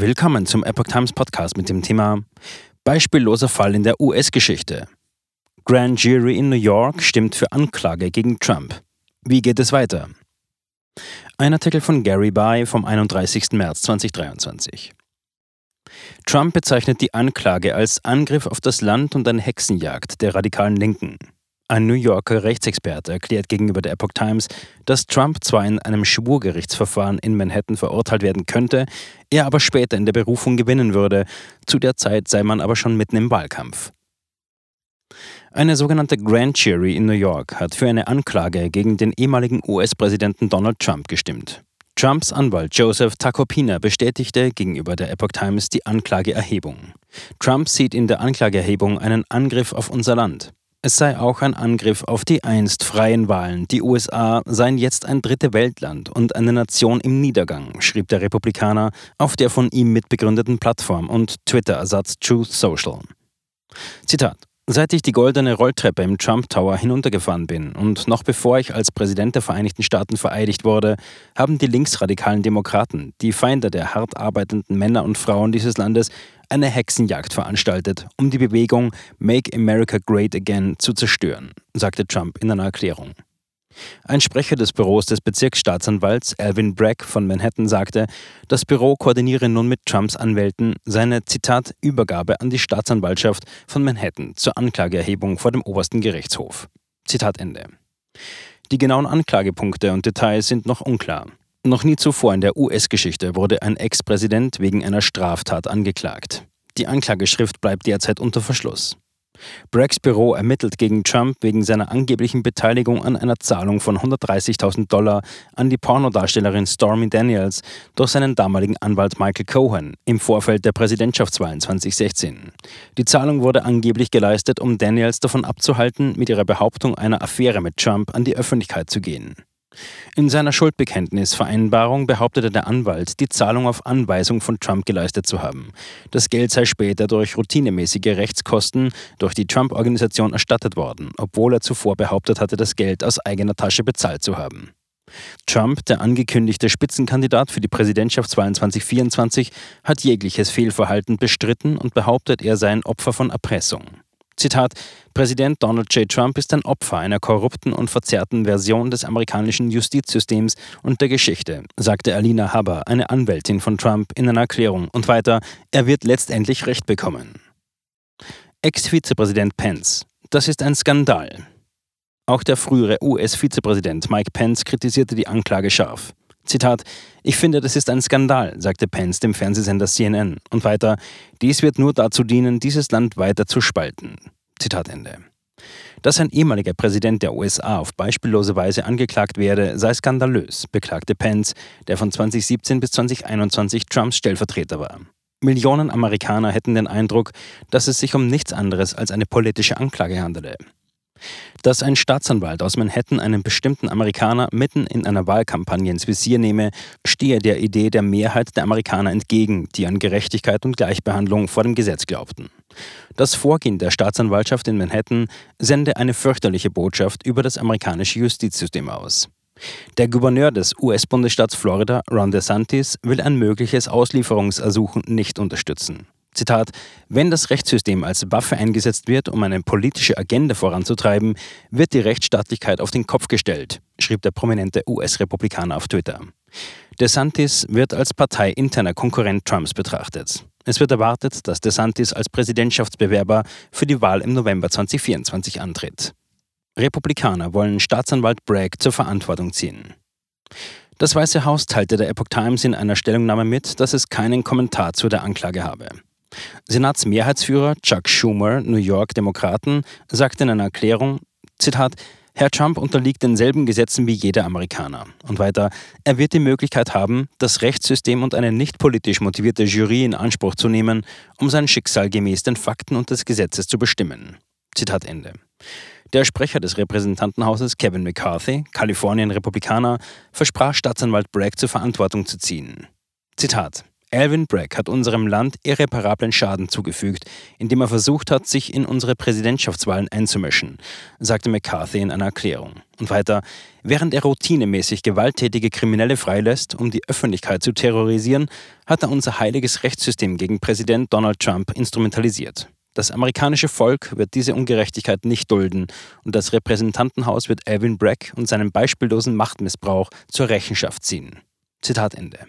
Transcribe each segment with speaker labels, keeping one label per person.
Speaker 1: Willkommen zum Epoch Times Podcast mit dem Thema Beispielloser Fall in der US-Geschichte. Grand Jury in New York stimmt für Anklage gegen Trump. Wie geht es weiter? Ein Artikel von Gary Bay vom 31. März 2023. Trump bezeichnet die Anklage als Angriff auf das Land und eine Hexenjagd der radikalen Linken. Ein New Yorker Rechtsexperte erklärt gegenüber der Epoch Times, dass Trump zwar in einem Schwurgerichtsverfahren in Manhattan verurteilt werden könnte, er aber später in der Berufung gewinnen würde. Zu der Zeit sei man aber schon mitten im Wahlkampf. Eine sogenannte Grand Jury in New York hat für eine Anklage gegen den ehemaligen US-Präsidenten Donald Trump gestimmt. Trumps Anwalt Joseph Tacopina bestätigte gegenüber der Epoch Times die Anklageerhebung. Trump sieht in der Anklageerhebung einen Angriff auf unser Land. Es sei auch ein Angriff auf die einst freien Wahlen. Die USA seien jetzt ein dritte Weltland und eine Nation im Niedergang, schrieb der Republikaner auf der von ihm mitbegründeten Plattform und Twitter-Ersatz Truth Social. Zitat Seit ich die goldene Rolltreppe im Trump Tower hinuntergefahren bin und noch bevor ich als Präsident der Vereinigten Staaten vereidigt wurde, haben die linksradikalen Demokraten, die Feinde der hart arbeitenden Männer und Frauen dieses Landes, eine Hexenjagd veranstaltet, um die Bewegung Make America Great Again zu zerstören, sagte Trump in einer Erklärung. Ein Sprecher des Büros des Bezirksstaatsanwalts Alvin Bragg von Manhattan sagte, das Büro koordiniere nun mit Trumps Anwälten seine Zitat Übergabe an die Staatsanwaltschaft von Manhattan zur Anklageerhebung vor dem obersten Gerichtshof. Zitat Ende. Die genauen Anklagepunkte und Details sind noch unklar. Noch nie zuvor in der US-Geschichte wurde ein Ex-Präsident wegen einer Straftat angeklagt. Die Anklageschrift bleibt derzeit unter Verschluss. Braggs Büro ermittelt gegen Trump wegen seiner angeblichen Beteiligung an einer Zahlung von 130.000 Dollar an die Pornodarstellerin Stormy Daniels durch seinen damaligen Anwalt Michael Cohen im Vorfeld der Präsidentschaftswahlen 2016. Die Zahlung wurde angeblich geleistet, um Daniels davon abzuhalten, mit ihrer Behauptung einer Affäre mit Trump an die Öffentlichkeit zu gehen. In seiner Schuldbekenntnisvereinbarung behauptete der Anwalt, die Zahlung auf Anweisung von Trump geleistet zu haben. Das Geld sei später durch routinemäßige Rechtskosten durch die Trump-Organisation erstattet worden, obwohl er zuvor behauptet hatte, das Geld aus eigener Tasche bezahlt zu haben. Trump, der angekündigte Spitzenkandidat für die Präsidentschaftswahlen 2024, hat jegliches Fehlverhalten bestritten und behauptet, er sei ein Opfer von Erpressung. Zitat, Präsident Donald J. Trump ist ein Opfer einer korrupten und verzerrten Version des amerikanischen Justizsystems und der Geschichte, sagte Alina Haber, eine Anwältin von Trump, in einer Erklärung. Und weiter, er wird letztendlich Recht bekommen. Ex-Vizepräsident Pence. Das ist ein Skandal. Auch der frühere US-Vizepräsident Mike Pence kritisierte die Anklage scharf. Zitat, ich finde, das ist ein Skandal, sagte Pence dem Fernsehsender CNN. Und weiter, dies wird nur dazu dienen, dieses Land weiter zu spalten. Zitat Ende. Dass ein ehemaliger Präsident der USA auf beispiellose Weise angeklagt werde, sei skandalös, beklagte Pence, der von 2017 bis 2021 Trumps Stellvertreter war. Millionen Amerikaner hätten den Eindruck, dass es sich um nichts anderes als eine politische Anklage handele. Dass ein Staatsanwalt aus Manhattan einen bestimmten Amerikaner mitten in einer Wahlkampagne ins Visier nehme, stehe der Idee der Mehrheit der Amerikaner entgegen, die an Gerechtigkeit und Gleichbehandlung vor dem Gesetz glaubten. Das Vorgehen der Staatsanwaltschaft in Manhattan sende eine fürchterliche Botschaft über das amerikanische Justizsystem aus. Der Gouverneur des US-Bundesstaats Florida, Ron DeSantis, will ein mögliches Auslieferungsersuchen nicht unterstützen. Zitat, wenn das Rechtssystem als Waffe eingesetzt wird, um eine politische Agenda voranzutreiben, wird die Rechtsstaatlichkeit auf den Kopf gestellt, schrieb der prominente US-Republikaner auf Twitter. DeSantis wird als parteiinterner Konkurrent Trumps betrachtet. Es wird erwartet, dass DeSantis als Präsidentschaftsbewerber für die Wahl im November 2024 antritt. Republikaner wollen Staatsanwalt Bragg zur Verantwortung ziehen. Das Weiße Haus teilte der Epoch Times in einer Stellungnahme mit, dass es keinen Kommentar zu der Anklage habe. Senatsmehrheitsführer Chuck Schumer, New York Demokraten, sagte in einer Erklärung, Zitat, Herr Trump unterliegt denselben Gesetzen wie jeder Amerikaner. Und weiter, er wird die Möglichkeit haben, das Rechtssystem und eine nicht politisch motivierte Jury in Anspruch zu nehmen, um sein Schicksal gemäß den Fakten und des Gesetzes zu bestimmen. Zitat Ende. Der Sprecher des Repräsentantenhauses Kevin McCarthy, Kalifornien-Republikaner, versprach Staatsanwalt Bragg zur Verantwortung zu ziehen. Zitat Alvin Bragg hat unserem Land irreparablen Schaden zugefügt, indem er versucht hat, sich in unsere Präsidentschaftswahlen einzumischen, sagte McCarthy in einer Erklärung. Und weiter, während er routinemäßig gewalttätige Kriminelle freilässt, um die Öffentlichkeit zu terrorisieren, hat er unser heiliges Rechtssystem gegen Präsident Donald Trump instrumentalisiert. Das amerikanische Volk wird diese Ungerechtigkeit nicht dulden und das Repräsentantenhaus wird Alvin Bragg und seinen beispiellosen Machtmissbrauch zur Rechenschaft ziehen. Zitat Ende.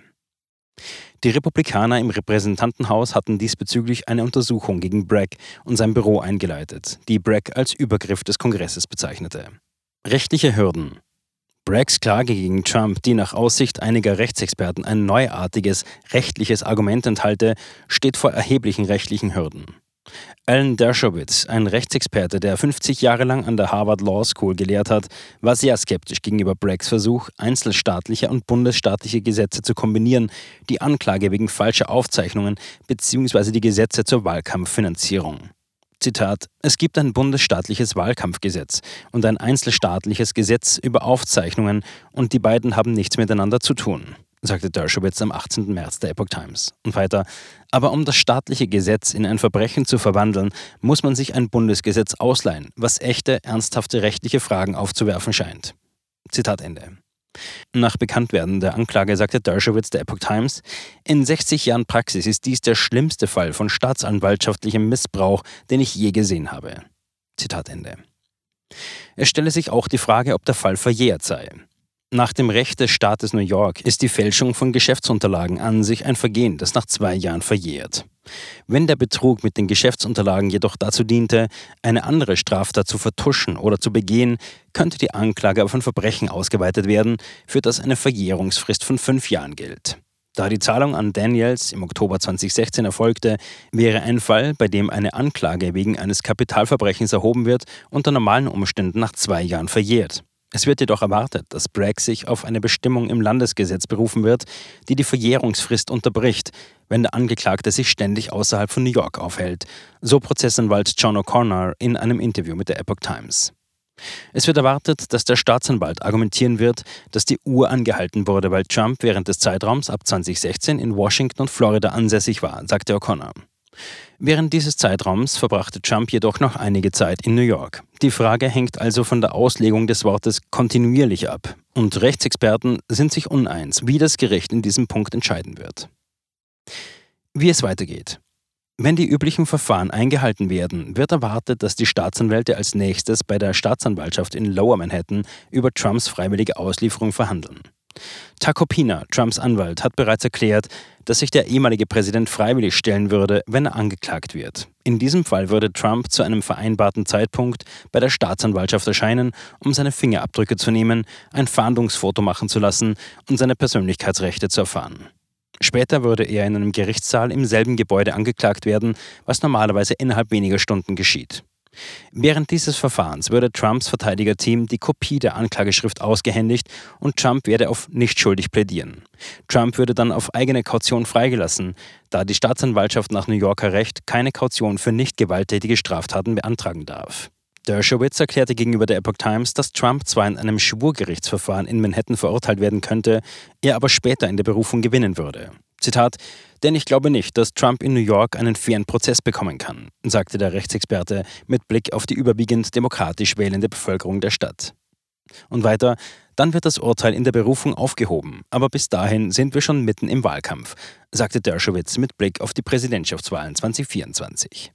Speaker 1: Die Republikaner im Repräsentantenhaus hatten diesbezüglich eine Untersuchung gegen Bragg und sein Büro eingeleitet, die Bragg als Übergriff des Kongresses bezeichnete. Rechtliche Hürden. Braggs Klage gegen Trump, die nach Aussicht einiger Rechtsexperten ein neuartiges rechtliches Argument enthalte, steht vor erheblichen rechtlichen Hürden. Alan Dershowitz, ein Rechtsexperte, der 50 Jahre lang an der Harvard Law School gelehrt hat, war sehr skeptisch gegenüber Braggs Versuch, einzelstaatliche und bundesstaatliche Gesetze zu kombinieren, die Anklage wegen falscher Aufzeichnungen bzw. die Gesetze zur Wahlkampffinanzierung. Zitat: Es gibt ein bundesstaatliches Wahlkampfgesetz und ein einzelstaatliches Gesetz über Aufzeichnungen und die beiden haben nichts miteinander zu tun sagte Dershowitz am 18. März der Epoch Times. Und weiter, aber um das staatliche Gesetz in ein Verbrechen zu verwandeln, muss man sich ein Bundesgesetz ausleihen, was echte, ernsthafte rechtliche Fragen aufzuwerfen scheint. Zitat Ende. Nach Bekanntwerden der Anklage sagte Dershowitz der Epoch Times, in 60 Jahren Praxis ist dies der schlimmste Fall von staatsanwaltschaftlichem Missbrauch, den ich je gesehen habe. Zitat Ende. Es stelle sich auch die Frage, ob der Fall verjährt sei. Nach dem Recht des Staates New York ist die Fälschung von Geschäftsunterlagen an sich ein Vergehen, das nach zwei Jahren verjährt. Wenn der Betrug mit den Geschäftsunterlagen jedoch dazu diente, eine andere Straftat zu vertuschen oder zu begehen, könnte die Anklage auf ein Verbrechen ausgeweitet werden, für das eine Verjährungsfrist von fünf Jahren gilt. Da die Zahlung an Daniels im Oktober 2016 erfolgte, wäre ein Fall, bei dem eine Anklage wegen eines Kapitalverbrechens erhoben wird, unter normalen Umständen nach zwei Jahren verjährt. Es wird jedoch erwartet, dass Bragg sich auf eine Bestimmung im Landesgesetz berufen wird, die die Verjährungsfrist unterbricht, wenn der Angeklagte sich ständig außerhalb von New York aufhält, so Prozessanwalt John O'Connor in einem Interview mit der Epoch Times. Es wird erwartet, dass der Staatsanwalt argumentieren wird, dass die Uhr angehalten wurde, weil Trump während des Zeitraums ab 2016 in Washington und Florida ansässig war, sagte O'Connor. Während dieses Zeitraums verbrachte Trump jedoch noch einige Zeit in New York. Die Frage hängt also von der Auslegung des Wortes kontinuierlich ab. Und Rechtsexperten sind sich uneins, wie das Gericht in diesem Punkt entscheiden wird. Wie es weitergeht. Wenn die üblichen Verfahren eingehalten werden, wird erwartet, dass die Staatsanwälte als nächstes bei der Staatsanwaltschaft in Lower Manhattan über Trumps freiwillige Auslieferung verhandeln. Takopina, Trumps Anwalt, hat bereits erklärt, dass sich der ehemalige Präsident freiwillig stellen würde, wenn er angeklagt wird. In diesem Fall würde Trump zu einem vereinbarten Zeitpunkt bei der Staatsanwaltschaft erscheinen, um seine Fingerabdrücke zu nehmen, ein Fahndungsfoto machen zu lassen und seine Persönlichkeitsrechte zu erfahren. Später würde er in einem Gerichtssaal im selben Gebäude angeklagt werden, was normalerweise innerhalb weniger Stunden geschieht. Während dieses Verfahrens würde Trumps Verteidigerteam die Kopie der Anklageschrift ausgehändigt und Trump werde auf nicht schuldig plädieren. Trump würde dann auf eigene Kaution freigelassen, da die Staatsanwaltschaft nach New Yorker Recht keine Kaution für nicht gewalttätige Straftaten beantragen darf. Dershowitz erklärte gegenüber der Epoch Times, dass Trump zwar in einem Schwurgerichtsverfahren in Manhattan verurteilt werden könnte, er aber später in der Berufung gewinnen würde. Zitat, denn ich glaube nicht, dass Trump in New York einen fairen Prozess bekommen kann, sagte der Rechtsexperte mit Blick auf die überwiegend demokratisch wählende Bevölkerung der Stadt. Und weiter, dann wird das Urteil in der Berufung aufgehoben, aber bis dahin sind wir schon mitten im Wahlkampf, sagte Dershowitz mit Blick auf die Präsidentschaftswahlen 2024.